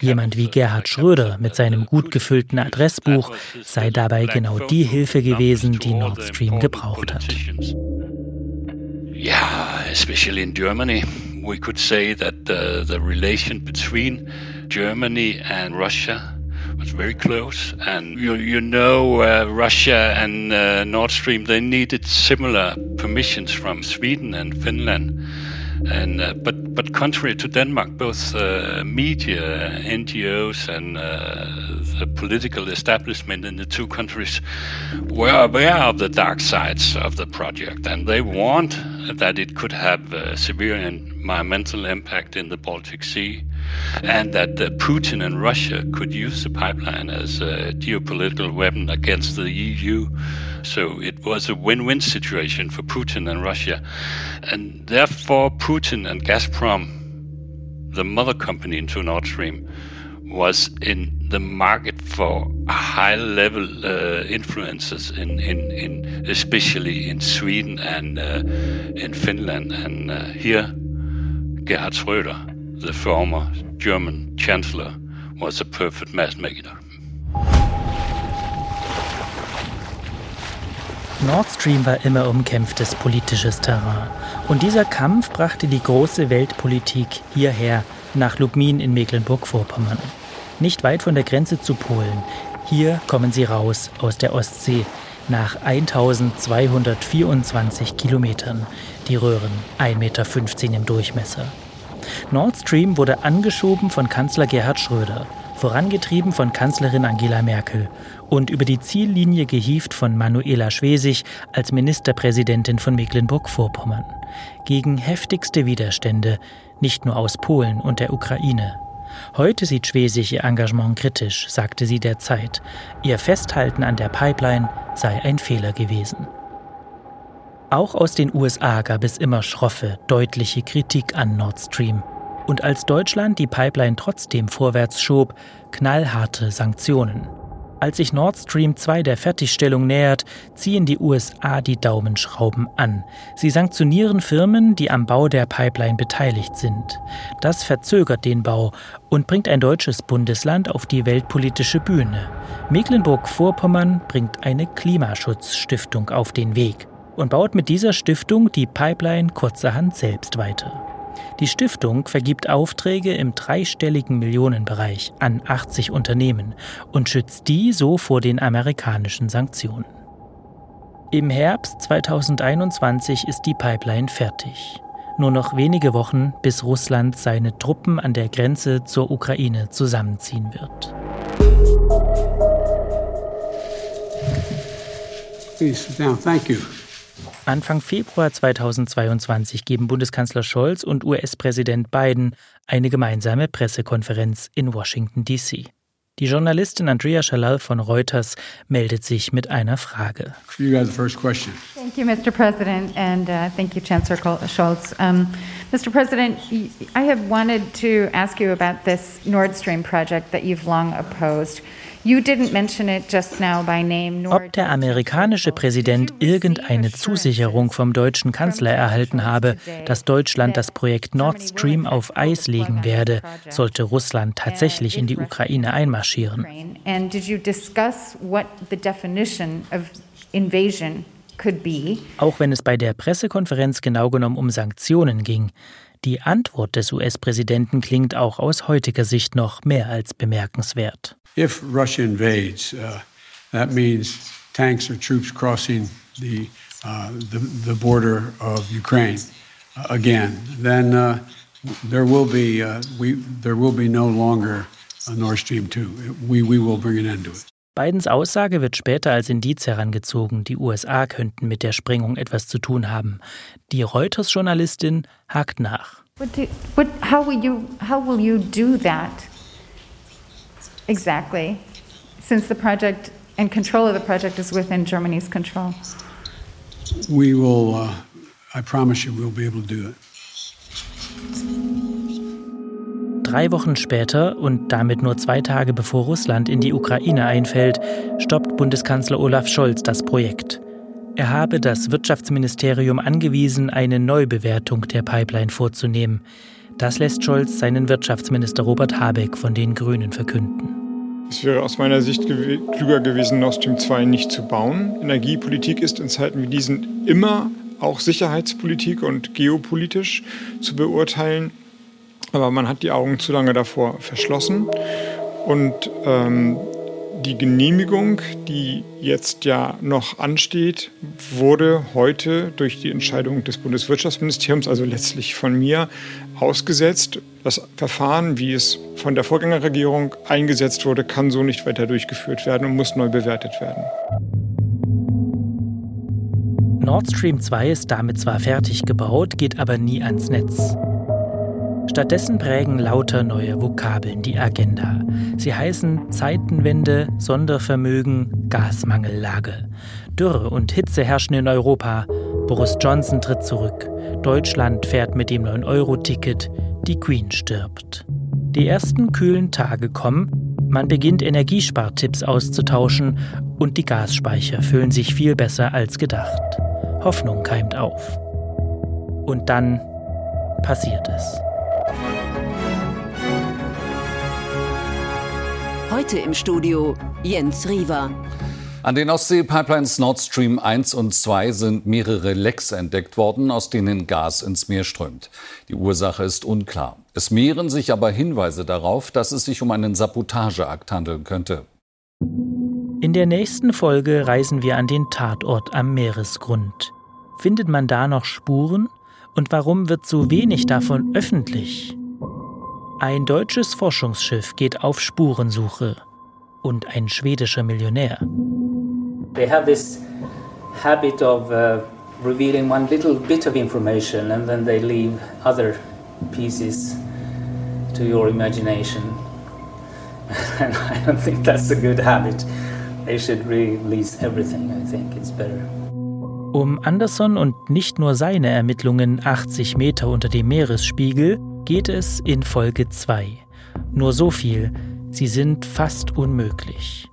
Jemand wie Gerhard Schröder mit seinem gut gefüllten Adressbuch sei dabei genau die Hilfe gewesen, die Nord Stream gebraucht hat. Yeah, especially in Germany. We could say that uh, the relation between Germany and Russia was very close. And you, you know, uh, Russia and uh, Nord Stream, they needed similar permissions from Sweden and Finland. And uh, but but contrary to Denmark, both uh, media, NGOs, and uh, the political establishment in the two countries were aware of the dark sides of the project, and they warned that it could have a severe environmental impact in the Baltic Sea, and that uh, Putin and Russia could use the pipeline as a geopolitical weapon against the EU. So it was a win-win situation for Putin and Russia. And therefore, Putin and Gazprom, the mother company into Nord Stream, was in the market for high-level uh, influences in, in, in especially in Sweden and uh, in Finland. And uh, here, Gerhard Schröder, the former German chancellor, was a perfect matchmaker. Nord Stream war immer umkämpftes politisches Terrain. Und dieser Kampf brachte die große Weltpolitik hierher, nach Lubmin in Mecklenburg-Vorpommern. Nicht weit von der Grenze zu Polen. Hier kommen sie raus aus der Ostsee nach 1224 Kilometern. Die Röhren 1,15 Meter im Durchmesser. Nord Stream wurde angeschoben von Kanzler Gerhard Schröder, vorangetrieben von Kanzlerin Angela Merkel und über die Ziellinie gehievt von Manuela Schwesig als Ministerpräsidentin von Mecklenburg-Vorpommern. Gegen heftigste Widerstände, nicht nur aus Polen und der Ukraine. Heute sieht Schwesig ihr Engagement kritisch, sagte sie der Zeit. Ihr Festhalten an der Pipeline sei ein Fehler gewesen. Auch aus den USA gab es immer schroffe, deutliche Kritik an Nord Stream. Und als Deutschland die Pipeline trotzdem vorwärts schob, knallharte Sanktionen. Als sich Nord Stream 2 der Fertigstellung nähert, ziehen die USA die Daumenschrauben an. Sie sanktionieren Firmen, die am Bau der Pipeline beteiligt sind. Das verzögert den Bau und bringt ein deutsches Bundesland auf die weltpolitische Bühne. Mecklenburg-Vorpommern bringt eine Klimaschutzstiftung auf den Weg und baut mit dieser Stiftung die Pipeline kurzerhand selbst weiter. Die Stiftung vergibt Aufträge im dreistelligen Millionenbereich an 80 Unternehmen und schützt die so vor den amerikanischen Sanktionen. Im Herbst 2021 ist die Pipeline fertig. Nur noch wenige Wochen, bis Russland seine Truppen an der Grenze zur Ukraine zusammenziehen wird. Sit down. Thank you. Anfang Februar 2022 geben Bundeskanzler Scholz und US-Präsident Biden eine gemeinsame Pressekonferenz in Washington, D.C. Die Journalistin Andrea Shalal von Reuters meldet sich mit einer Frage. You guys the first question. Thank you, Mr. President, and uh, thank you, Chancellor Scholz. Um, Mr. President, I have wanted to ask you about this Nord Stream project that you've long opposed. Ob der amerikanische Präsident irgendeine Zusicherung vom deutschen Kanzler erhalten habe, dass Deutschland das Projekt Nord Stream auf Eis legen werde, sollte Russland tatsächlich in die Ukraine einmarschieren. Auch wenn es bei der Pressekonferenz genau genommen um Sanktionen ging, die Antwort des US-Präsidenten klingt auch aus heutiger Sicht noch mehr als bemerkenswert. If Russia invades, uh, that means tanks or troops crossing the, uh, the, the, border of Ukraine uh, again. Then uh, there will be uh, we there will be no longer a Nord Stream 2. We, we will bring an end to it. Bidens Aussage wird später als Indiz herangezogen, die USA könnten mit der Sprengung etwas zu tun haben. Die Reuters-Journalistin hakt nach. What do, what, how, will you, how will you do that? Exactly, since the project and control of the project is within Germany's control. We will, uh, I promise you, we'll be able to do it. Drei Wochen später und damit nur zwei Tage bevor Russland in die Ukraine einfällt, stoppt Bundeskanzler Olaf Scholz das Projekt. Er habe das Wirtschaftsministerium angewiesen, eine Neubewertung der Pipeline vorzunehmen. Das lässt Scholz seinen Wirtschaftsminister Robert Habeck von den Grünen verkünden. Es wäre aus meiner Sicht gew klüger gewesen, Nord Stream 2 nicht zu bauen. Energiepolitik ist in Zeiten wie diesen immer auch Sicherheitspolitik und geopolitisch zu beurteilen. Aber man hat die Augen zu lange davor verschlossen. Und ähm, die Genehmigung, die jetzt ja noch ansteht, wurde heute durch die Entscheidung des Bundeswirtschaftsministeriums, also letztlich von mir, ausgesetzt. Das Verfahren, wie es von der Vorgängerregierung eingesetzt wurde, kann so nicht weiter durchgeführt werden und muss neu bewertet werden. Nord Stream 2 ist damit zwar fertig gebaut, geht aber nie ans Netz. Stattdessen prägen lauter neue Vokabeln die Agenda. Sie heißen Zeitenwende, Sondervermögen, Gasmangellage. Dürre und Hitze herrschen in Europa. Boris Johnson tritt zurück. Deutschland fährt mit dem 9-Euro-Ticket. Die Queen stirbt. Die ersten kühlen Tage kommen. Man beginnt Energiespartipps auszutauschen und die Gasspeicher füllen sich viel besser als gedacht. Hoffnung keimt auf. Und dann passiert es. Heute im Studio Jens Riewer. An den Ostsee-Pipelines Nord Stream 1 und 2 sind mehrere Lecks entdeckt worden, aus denen Gas ins Meer strömt. Die Ursache ist unklar. Es mehren sich aber Hinweise darauf, dass es sich um einen Sabotageakt handeln könnte. In der nächsten Folge reisen wir an den Tatort am Meeresgrund. Findet man da noch Spuren? Und warum wird so wenig davon öffentlich? Ein deutsches Forschungsschiff geht auf Spurensuche und ein schwedischer Millionär. They have this habit of uh, revealing one little bit of information and then they leave other pieces to your imagination. and I don't think that's a good habit. They should release everything. I think it's better. Um Anderson und nicht nur seine Ermittlungen 80 Meter unter dem Meeresspiegel geht es in Folge 2. Nur so viel, sie sind fast unmöglich.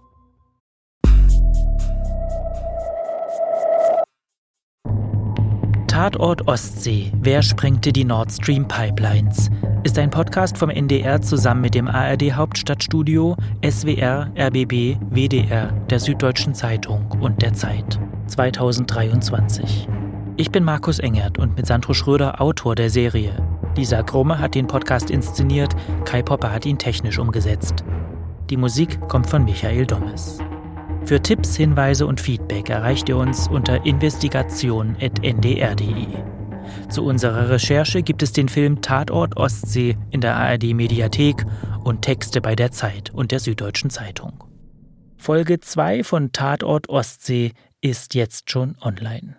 Tatort Ostsee. Wer sprengte die Nord Stream Pipelines? Ist ein Podcast vom NDR zusammen mit dem ARD Hauptstadtstudio, SWR, RBB, WDR, der Süddeutschen Zeitung und der Zeit. 2023. Ich bin Markus Engert und mit Sandro Schröder Autor der Serie. Lisa Krumme hat den Podcast inszeniert, Kai Popper hat ihn technisch umgesetzt. Die Musik kommt von Michael Dommes. Für Tipps, Hinweise und Feedback erreicht ihr uns unter investigation.ndr.de. Zu unserer Recherche gibt es den Film Tatort Ostsee in der ARD Mediathek und Texte bei der Zeit und der Süddeutschen Zeitung. Folge 2 von Tatort Ostsee ist jetzt schon online.